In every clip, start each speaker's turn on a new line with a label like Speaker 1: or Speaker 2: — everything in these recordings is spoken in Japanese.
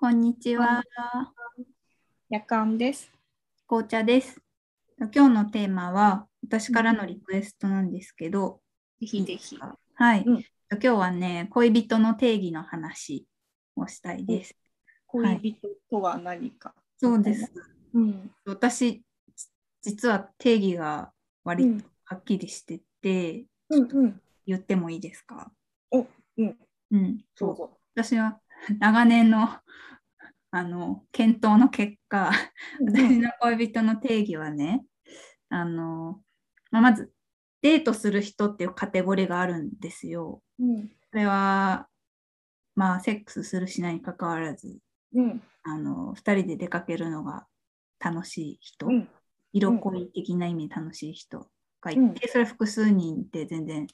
Speaker 1: こんにちは。
Speaker 2: 夜間です。
Speaker 1: 紅茶です。今日のテーマは私からのリクエストなんですけど、
Speaker 2: ぜひぜひ。
Speaker 1: はい。
Speaker 2: うん
Speaker 1: 今日はね、恋人の定義の話をしたいです。
Speaker 2: 恋人とは何か。
Speaker 1: そうです。
Speaker 2: うん。
Speaker 1: 私、実は定義が割とはっきりしてて、
Speaker 2: うんうん。
Speaker 1: 言ってもいいですか？
Speaker 2: お、うん。
Speaker 1: うん。
Speaker 2: どうぞ。
Speaker 1: 私は 長年のあの検討の結果、私の恋人の定義はね、あの、まあ、まず、デートする人っていうカテゴリーがあるんですよ。
Speaker 2: うん。
Speaker 1: それは、まあ、セックスするしないにかかわらず、
Speaker 2: うん。
Speaker 1: あの、二人で出かけるのが楽しい人、
Speaker 2: うん。
Speaker 1: 色恋的な意味で楽しい人がいて、
Speaker 2: うん
Speaker 1: それは複数人って全然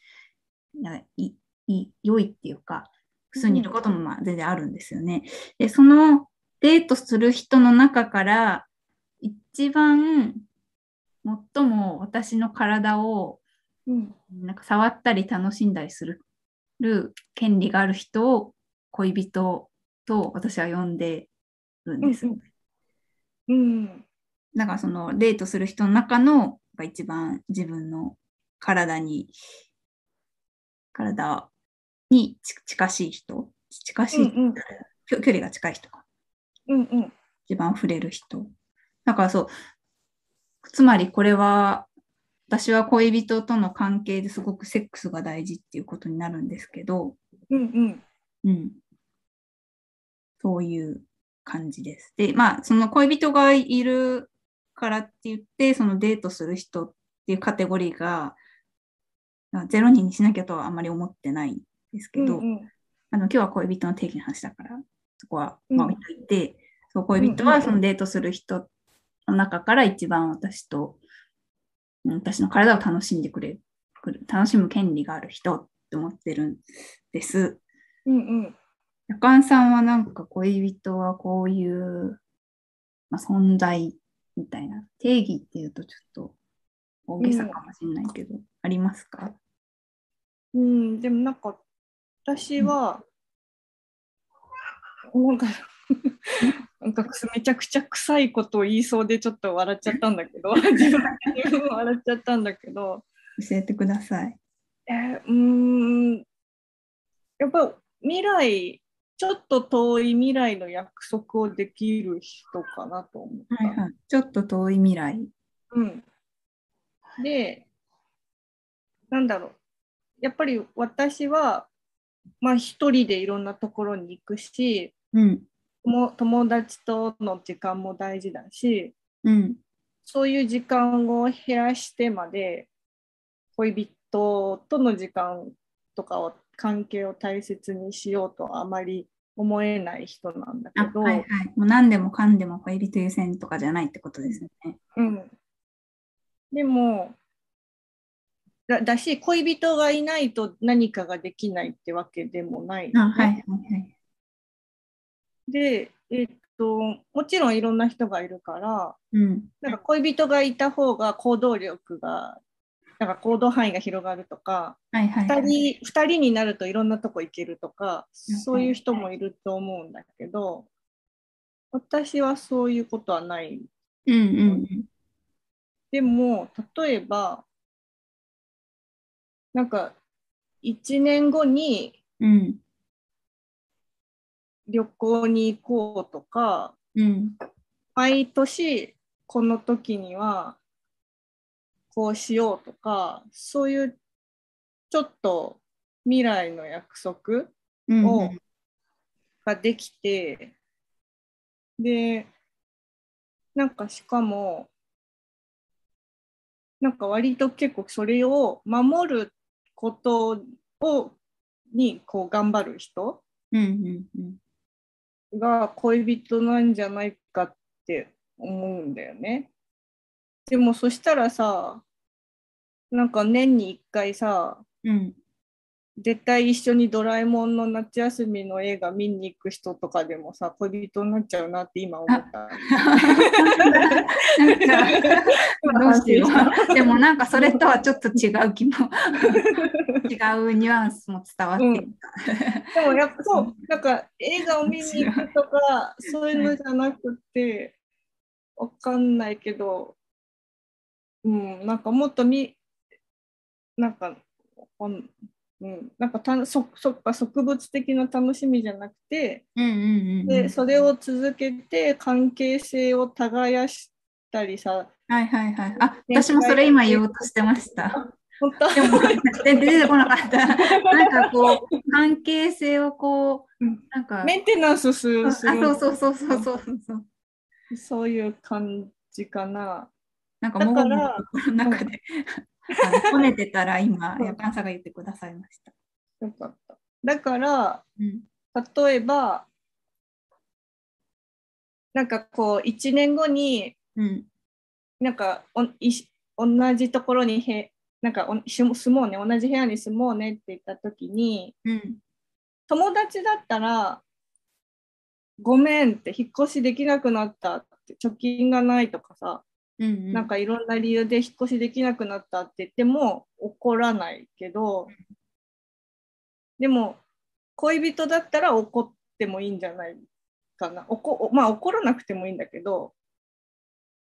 Speaker 1: いい良いっていうか、複数人いることもまあ全然あるんですよね。で、そのデートする人の中から、一番最も私の体を
Speaker 2: うん。
Speaker 1: なんか触ったり楽しんだりする権利がある人を恋人と私は呼んでるんです。
Speaker 2: うんうん。
Speaker 1: だからそのデートする人の中のが一番自分の体に、体にち近しい人、近しい、
Speaker 2: うんうん
Speaker 1: 距距離が近い人？が
Speaker 2: うんうん。
Speaker 1: 一番触れる人？だからそう、つまりこれは、私は恋人との関係ですごくセックスが大事っていうことになるんですけど、
Speaker 2: うんうん。
Speaker 1: うん。そういう感じです。で、まあ、その恋人がいるからって言って、そのデートする人っていうカテゴリーが、あゼロ人にしなきゃとはあんまり思ってないんですけど、
Speaker 2: うん
Speaker 1: あの今日は恋人の定義の話だから、そこは
Speaker 2: うん
Speaker 1: まあ置いといて、そう恋人はそのデートする人の中から一番私と、うん私の体を楽しんでくれる、楽しむ権利がある人って思ってるんです。
Speaker 2: うんうん。
Speaker 1: 夜間さんはなんか恋人はこういう、まあ、存在みたいな定義っていうとちょっと大げさかもしれないけど、ありますか？
Speaker 2: うん。でもなんか、私は、なんか、なんかめちゃくちゃ臭いことを言いそうでちょっと笑っちゃったんだけど、自分自分笑っちゃったんだけど、
Speaker 1: 教えてください。
Speaker 2: えーうーんやっぱ未来ちょっと遠い未来の約束をできる人かなと思った。
Speaker 1: はいはい。ちょっと遠い未来。
Speaker 2: うん、でなんだろうやっぱり私はまあ一人でいろんなところに行くし
Speaker 1: うん。
Speaker 2: も友達との時間も大事だし
Speaker 1: うん。
Speaker 2: そういう時間を減らしてまで恋人との時間とかを関係を大切にしようとはあまり思えない人なんだ
Speaker 1: あ、
Speaker 2: けど、
Speaker 1: はいはい。もう何でもかんでも恋人優先とかじゃないってことですよね。
Speaker 2: うん、でもだだし恋人がいないと何かができないってわけでもない
Speaker 1: はいはいはい。
Speaker 2: で、えっと、もちろんいろんな人がいるから
Speaker 1: うん。
Speaker 2: なんか恋人がいた方が行動力がなんか行動範囲が広がるとか
Speaker 1: はいはい、は
Speaker 2: 2
Speaker 1: い。
Speaker 2: 人 ,2 人になるといろんなとこ行けるとか
Speaker 1: うん
Speaker 2: そういう人もいると思うんだけど私はそういうことはない
Speaker 1: うんうん
Speaker 2: でも例えばなんか1年後に。旅行に行こうとか
Speaker 1: うん。
Speaker 2: 毎年この時にはこうしようとかそういうちょっと未来の約束
Speaker 1: うん。
Speaker 2: をができて、でなんかしかもなんか割と結構それを守ることをにこう頑張る人
Speaker 1: うんうんうん。
Speaker 2: が恋人なんじゃないかって思うんだよね。でもそしたらさなんか年に1回さ
Speaker 1: うん。
Speaker 2: 絶対一緒にドラえもんの夏休みの映画見に行く人とかでもさ、恋人になっちゃうなって今思った。
Speaker 1: どうしよう。でもなんかそれとはちょっと違う気も、違うニュアンスも伝わってきた。
Speaker 2: でもやっぱそう、なんか映画を見に行くとか、そういうのじゃなくて、わかんないけど、うん、なんかもっとみ、なんか、うん、なんかたそそっか植物的な楽しみじゃなくて、
Speaker 1: うんうんうんうん。
Speaker 2: でそれを続けて関係性を耕したりさ、
Speaker 1: はいはいはい。あ、私もそれ今言おうとしてました。
Speaker 2: 本当？
Speaker 1: でも、全然出てこなかった。なんかこう、関係性をこう
Speaker 2: うん、
Speaker 1: なんか、
Speaker 2: メンテナンスする
Speaker 1: あ、そうそうそうそうそうそう。
Speaker 2: そういう感じかな。
Speaker 1: なんか、
Speaker 2: だ
Speaker 1: もごもご
Speaker 2: から
Speaker 1: 心の中で、こねてたら今、
Speaker 2: うん
Speaker 1: やかんさんが言ってくださいました。
Speaker 2: よかった。だから、
Speaker 1: うん。
Speaker 2: 例えば、なんかこう、1年後に、
Speaker 1: うん。
Speaker 2: なんかおいし同じところにへ、なんかおし住もうね、同じ部屋に住もうねって言ったときに、
Speaker 1: うん。
Speaker 2: 友達だったら、ごめんって引っ越しできなくなったって、貯金がないとかさ、
Speaker 1: うんうん。
Speaker 2: なんかいろんな理由で引っ越しできなくなったって言っても怒らないけど、でも恋人だったら怒ってもいいんじゃないかな。おこまあ怒らなくてもいいんだけど、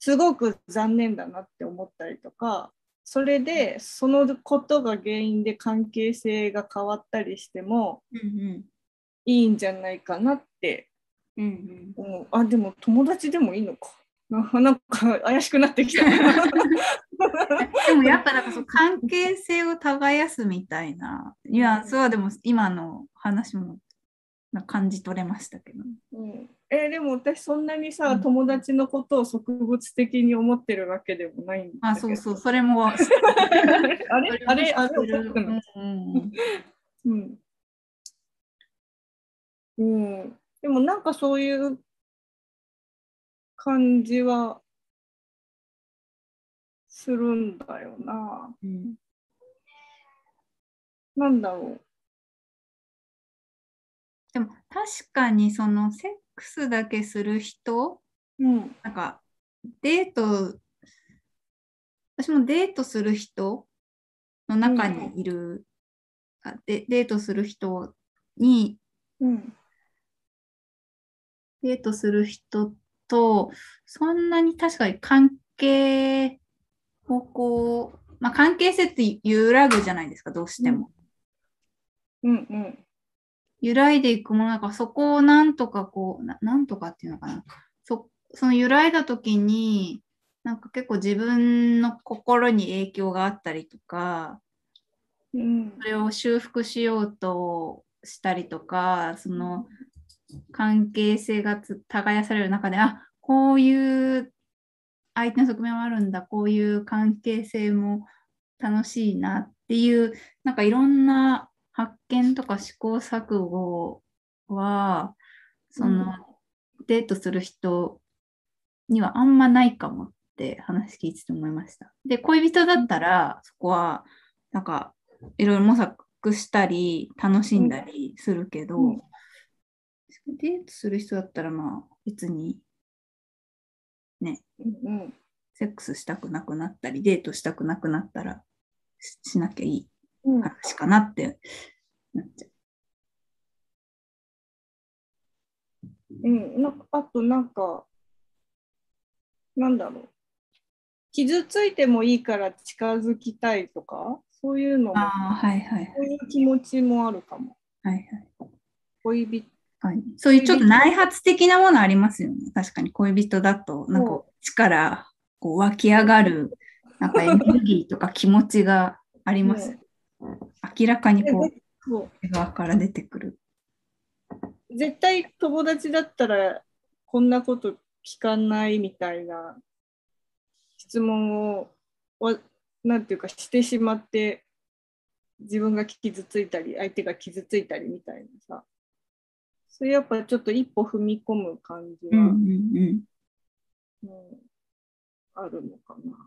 Speaker 2: すごく残念だなって思ったりとか、それでそのことが原因で関係性が変わったりしても
Speaker 1: うん
Speaker 2: いいんじゃないかなって
Speaker 1: うん。うんうん。
Speaker 2: 思う。あ、でも友達でもいいのか。な なんか怪しくなってきた。
Speaker 1: でもやっぱなんかその関係性を耕すみたいなニュアンスはでも今の話も感じ取れましたけど。
Speaker 2: うんえーでも私そんなにさ、
Speaker 1: うん
Speaker 2: 友達のことを植物的に思ってるわけでもないんだ。
Speaker 1: あ、そうそう、それも。
Speaker 2: あれ？あれ？あれ？
Speaker 1: うんうん。
Speaker 2: うん。でもなんかそういう感じはするんだよな。
Speaker 1: うん
Speaker 2: なんだろ
Speaker 1: でも確かにそのセックスだけする人、
Speaker 2: う。うん。
Speaker 1: なんかデート、私もデートする人の中にいる、あでデートする人に、
Speaker 2: うん。
Speaker 1: デートする人と、そんなに確かに関係をこう、まあ、関係性って揺らぐじゃないですか、どうしても。
Speaker 2: うんうん。
Speaker 1: 揺らいでいくものなんかそこをなんとかこうな、なんとかっていうのかな。そその揺らいだ時に、なんか結構自分の心に影響があったりとか、
Speaker 2: うん
Speaker 1: それを修復しようとしたりとか、その関係性がつ耕される中で、あこういう相手の側面もあるんだ、こういう関係性も楽しいなっていう、なんかいろんな発見とか試行錯誤は、その、デートする人にはあんまないかもって話聞いてて思いました。で、恋人だったら、そこは、なんか、いろいろ模索したり、楽しんだりするけど、
Speaker 2: うん
Speaker 1: デートする人だったら、まあ、別に、ね、
Speaker 2: うん
Speaker 1: セックスしたくなくなったり、デートしたくなくなったらししなきゃいい
Speaker 2: うん。
Speaker 1: 話かなってなっちゃう。
Speaker 2: うん、なんかあとなんか、なんだろう。傷ついてもいいから近づきたいとか、そういうのも、
Speaker 1: あはいはい
Speaker 2: そういう気持ちもあるかも。
Speaker 1: はいはい。
Speaker 2: 恋人。
Speaker 1: はい、そういうちょっと内発的なものありますよね。確かに恋人だと、なんか力こう湧き上がる、なんかエネルギーとか気持ちがあります。明らかにこう、側から出てくる。
Speaker 2: 絶対友達だったらこんなこと聞かないみたいな質問をわなんていうかしてしまって自分が傷ついたり相手が傷ついたりみたいなさそれやっぱちょっと一歩踏み込む感じは、
Speaker 1: うんうん
Speaker 2: あるのかな。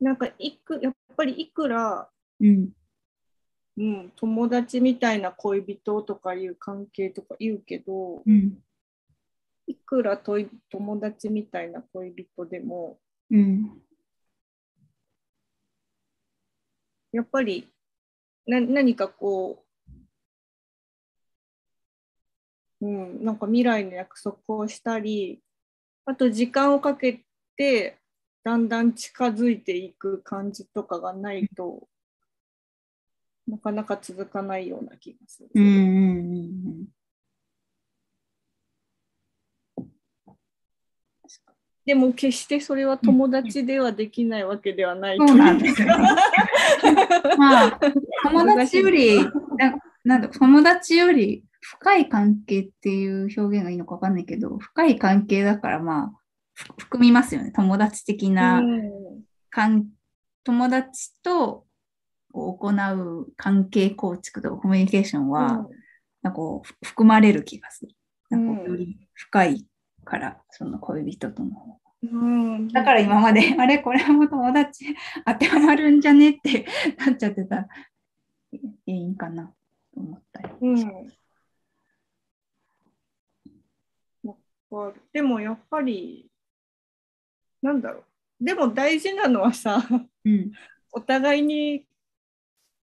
Speaker 2: なんかいくやっぱりいくら
Speaker 1: うん。
Speaker 2: うん、友達みたいな恋人とかいう関係とか言うけど、
Speaker 1: うん。
Speaker 2: いくらとい友達みたいな恋人でも、
Speaker 1: うん。
Speaker 2: やっぱりな何かこう、うん、なんか未来の約束をしたり、あと時間をかけてだんだん近づいていく感じとかがないと、なかなか続かないような気がする。
Speaker 1: うん。うん。
Speaker 2: でも決してそれは友達ではできないわけではない
Speaker 1: そうなんです
Speaker 2: という
Speaker 1: よね。まあ、友達より、ななんだ、友達より深い関係っていう表現がいいのかわかんないけど、深い関係だから、まあ、ふ含みますよね。友達的な友達と行う関係構築とかコミュニケーションは、なんかこうふ含まれる気がする。なんかより深いから、その恋人との方が。
Speaker 2: うん、
Speaker 1: だから今まで、あれ、これはもう友達当てはまるんじゃねってなっちゃってた原因かなと思ったり。
Speaker 2: うん。わかるでもやっぱり、なんだろう。でも大事なのはさ、
Speaker 1: うん。
Speaker 2: お互いに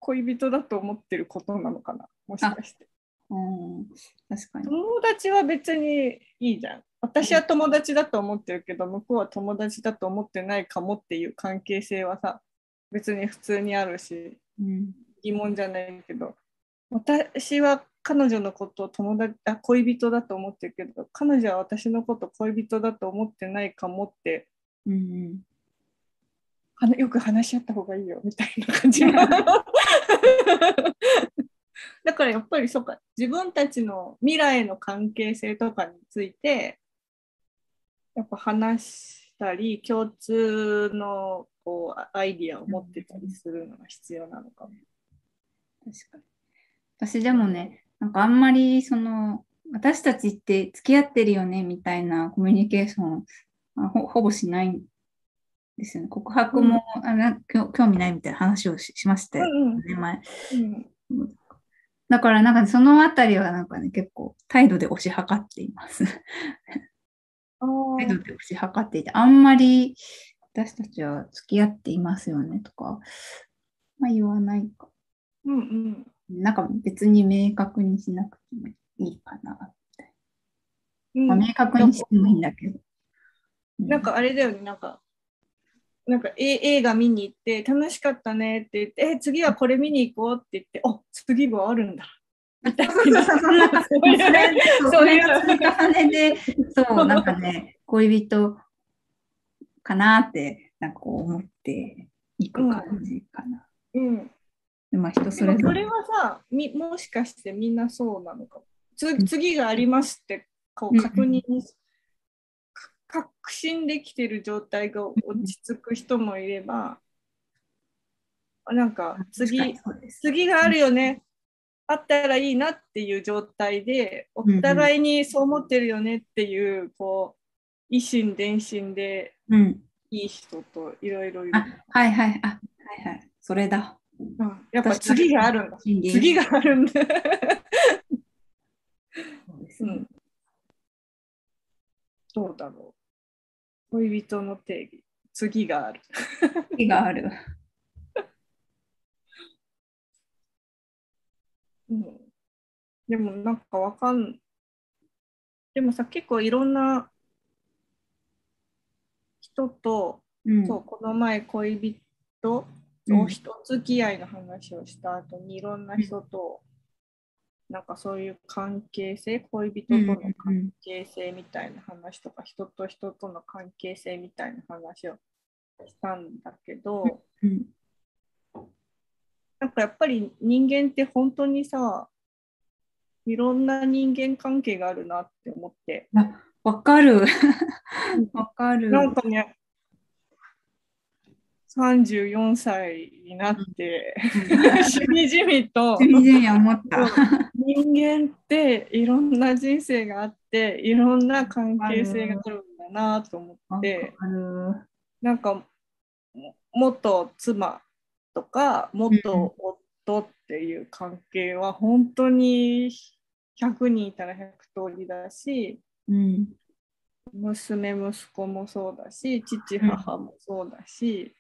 Speaker 2: 恋人だと思ってることなのかな、もしかして。
Speaker 1: うん、確かに。
Speaker 2: 友達は別にいいじゃん。私は友達だと思ってるけど、向こうは友達だと思ってないかもっていう関係性はさ、別に普通にあるし、
Speaker 1: うん。
Speaker 2: 疑問じゃないけど、私は彼女のことを友達あ恋人だと思ってるけど、彼女は私のこと恋人だと思ってないかもって、
Speaker 1: うん。
Speaker 2: はなよく話し合った方がいいよみたいな感じ。だからやっぱりそうか、自分たちの未来の関係性とかについて、やっぱ話したり、共通のこうアイディアを持ってたりするのが必要なのかも。
Speaker 1: 確かに。私でもね、なんかあんまりその、私たちって付き合ってるよねみたいなコミュニケーションあほほぼしないんですよね。告白も、あな興興味ないみたいな話をししましたよ
Speaker 2: うん
Speaker 1: ね、前。
Speaker 2: うん
Speaker 1: だからなんかねそのあたりはなんかね、結構態度で推し量っています。
Speaker 2: あ
Speaker 1: 態度で推し量っていて、あんまり私たちは付き合っていますよねとか、まあ言わないか。
Speaker 2: うんうん
Speaker 1: なんか別に明確にしなくてもいいかな。
Speaker 2: うん
Speaker 1: まあ、明確にしてもいいんだけど。う
Speaker 2: なんかあれだよね、なんか、なんかえ映画見に行って楽しかったねって言って、え、次はこれ見に行こうって言って、あ次はあるんだ。みたい
Speaker 1: な
Speaker 2: そういう
Speaker 1: 重ねで、そう、なんかね、恋人かなって、なんかこう思っていく感じかな。
Speaker 2: うん、
Speaker 1: でまあ人それぞれ。
Speaker 2: それはさみ、もしかしてみんなそうなのかも。つ次がありますってこう確認に、か確信できてる状態が落ち着く人もいれば、なんか次、次があるよね、あったらいいなっていう状態で、お互いにそう思ってるよねっていう、こう、一心伝心で
Speaker 1: うん。
Speaker 2: いい人といろいろいる。
Speaker 1: あ、はいはい。あ、はいはい。それだ。
Speaker 2: うんやっぱ次があるんだ。次
Speaker 1: 次
Speaker 2: があるんだ。
Speaker 1: そうですね
Speaker 2: うん。どうだろう。恋人の定義。次がある。
Speaker 1: 次がある。
Speaker 2: うん、でもなんかわかんでもさ結構いろんな人と、
Speaker 1: うん。
Speaker 2: そうこの前恋人
Speaker 1: うん
Speaker 2: と人付き合いの話をした後にいろんな人と、なんかそういう関係性恋人との関係性みたいな話とか、人と人との関係性みたいな話をしたんだけど、
Speaker 1: うん。
Speaker 2: なんかやっぱり人間って本当にさ、いろんな人間関係があるなって思って。
Speaker 1: あ、わかる。わかる。
Speaker 2: なんかね、34歳になって、しみじみと。人間っていろんな人生があって、いろんな関係性があるんだなと思って。なんかも元妻ととか元夫っていう関係は本当に100人いたら100通りだし、
Speaker 1: うん。
Speaker 2: 娘息子もそうだし父母もそうだし、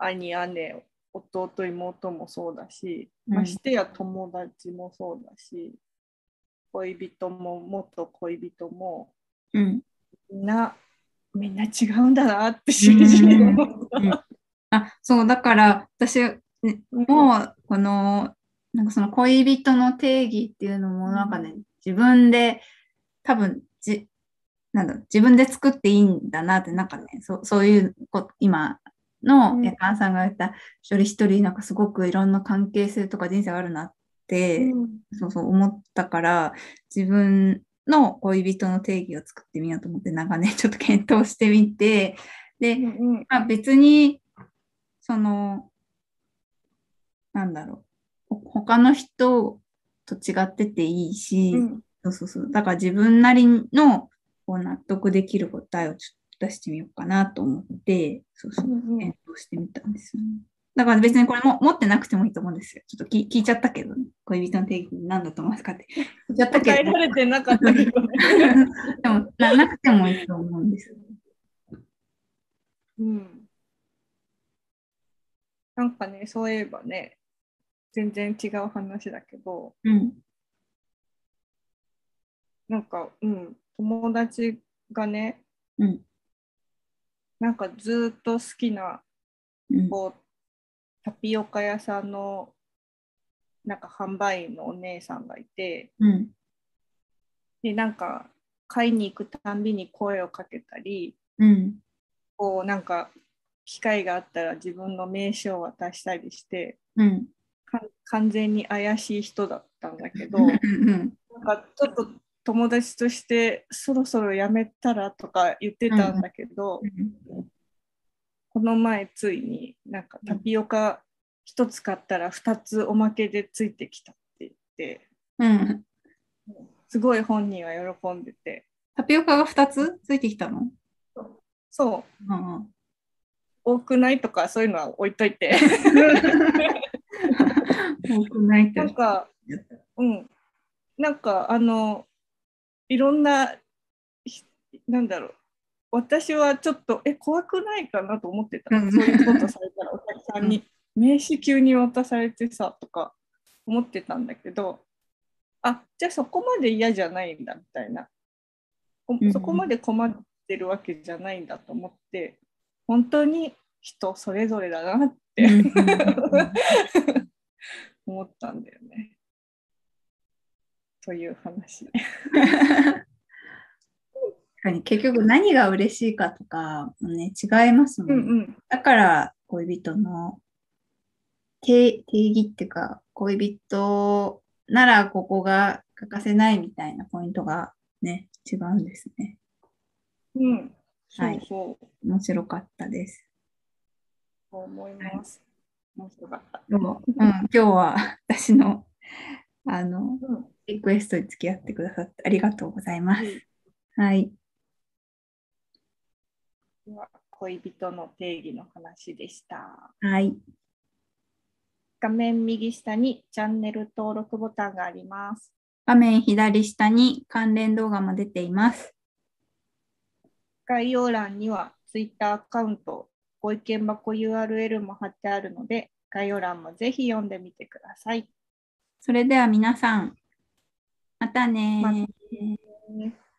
Speaker 2: 兄姉弟妹もそうだし、
Speaker 1: うん
Speaker 2: ましてや友達もそうだし恋人も元恋人も
Speaker 1: うん。
Speaker 2: みんなみんな違うんだなってしみじみ思った。
Speaker 1: あ、そう、だから私、ねもう、この、なんかその恋人の定義っていうのも、なんかね、自分で、多分じ、なんだ自分で作っていいんだなって、なんかね、そうそういうこ、今の
Speaker 2: うん。
Speaker 1: 夜間さんが言った、一人一人、なんかすごくいろんな関係性とか人生があるなって、
Speaker 2: うん。
Speaker 1: そうそう思ったから、自分の恋人の定義を作ってみようと思って、なんかね、ちょっと検討してみて、で、
Speaker 2: うん。
Speaker 1: まあ、別に、その、なんだろう、ほ他の人と違ってていいし、
Speaker 2: うん。
Speaker 1: そうそうそう、だから自分なりのこう納得できる答えをちょっと出してみようかなと思って、そうそう、
Speaker 2: うん
Speaker 1: 検討してみたんですよね。だから別にこれも持ってなくてもいいと思うんですよ。ちょっと聞聞いちゃったけど、ね、恋人の定義何だと思いますかって。聞いちゃったけど
Speaker 2: 答えら、れてなかったけどね。
Speaker 1: でもななくてもいいと思うんですよ。
Speaker 2: うんなんかね、そういえばね、全然違う話だけど、
Speaker 1: うん。
Speaker 2: なんか、うん、友達がね、
Speaker 1: うん。
Speaker 2: なんかずっと好きな、
Speaker 1: うん。
Speaker 2: こう、タピオカ屋さんの、なんか販売員のお姉さんがいて、
Speaker 1: うん。
Speaker 2: で、なんか、買いに行くたんびに声をかけたり、
Speaker 1: うん。
Speaker 2: こう、なんか、機会があったら自分の名刺を渡したりして、
Speaker 1: うん。
Speaker 2: か完全に怪しい人だったんだけど、
Speaker 1: うん。
Speaker 2: なんかちょっと友達としてそろそろやめたらとか言ってたんだけど、この前ついになんかタピオカ1つ買ったら2つおまけでついてきたって言って、
Speaker 1: うん。
Speaker 2: すごい本人は喜んでて、
Speaker 1: タピオカが2つついてきたの？
Speaker 2: そう、
Speaker 1: うん。
Speaker 2: 多くないとかそういうのは置いといて、
Speaker 1: 多くないって。
Speaker 2: なんか、うん、なんかあの、いろんな、ひなんだろう、私はちょっと、え、怖くないかなと思ってた。
Speaker 1: うん。
Speaker 2: そういうことされたら、お客さんに名刺急に渡されてさ、とか思ってたんだけど、あ、じゃあそこまで嫌じゃないんだみたいな。そこまで困ってるわけじゃないんだと思って、本当に人それぞれだなって 思ったんだよね。という話。
Speaker 1: 確かに結局何が嬉しいかとかもね、違いますもんね。
Speaker 2: うんうん。
Speaker 1: だから恋人の定定義っていうか、恋人ならここが欠かせないみたいなポイントがね、違うんですね。
Speaker 2: うん。そ
Speaker 1: はい
Speaker 2: うそう。
Speaker 1: 面白かったです。
Speaker 2: そう思います。面白かった。
Speaker 1: でもうん、今日は私のあの
Speaker 2: うん。
Speaker 1: リクエストに付き合ってくださってありがとうございます。はい。
Speaker 2: では恋人の定義の話でした。
Speaker 1: はい。
Speaker 2: 画面右下にチャンネル登録ボタンがあります。
Speaker 1: 画面左下に関連動画も出ています。
Speaker 2: 概要欄には Twitter アカウント、ご意見箱 URL も貼ってあるので、概要欄もぜひ読んでみてください。
Speaker 1: それでは皆さん、またね
Speaker 2: また
Speaker 1: ー。
Speaker 2: ね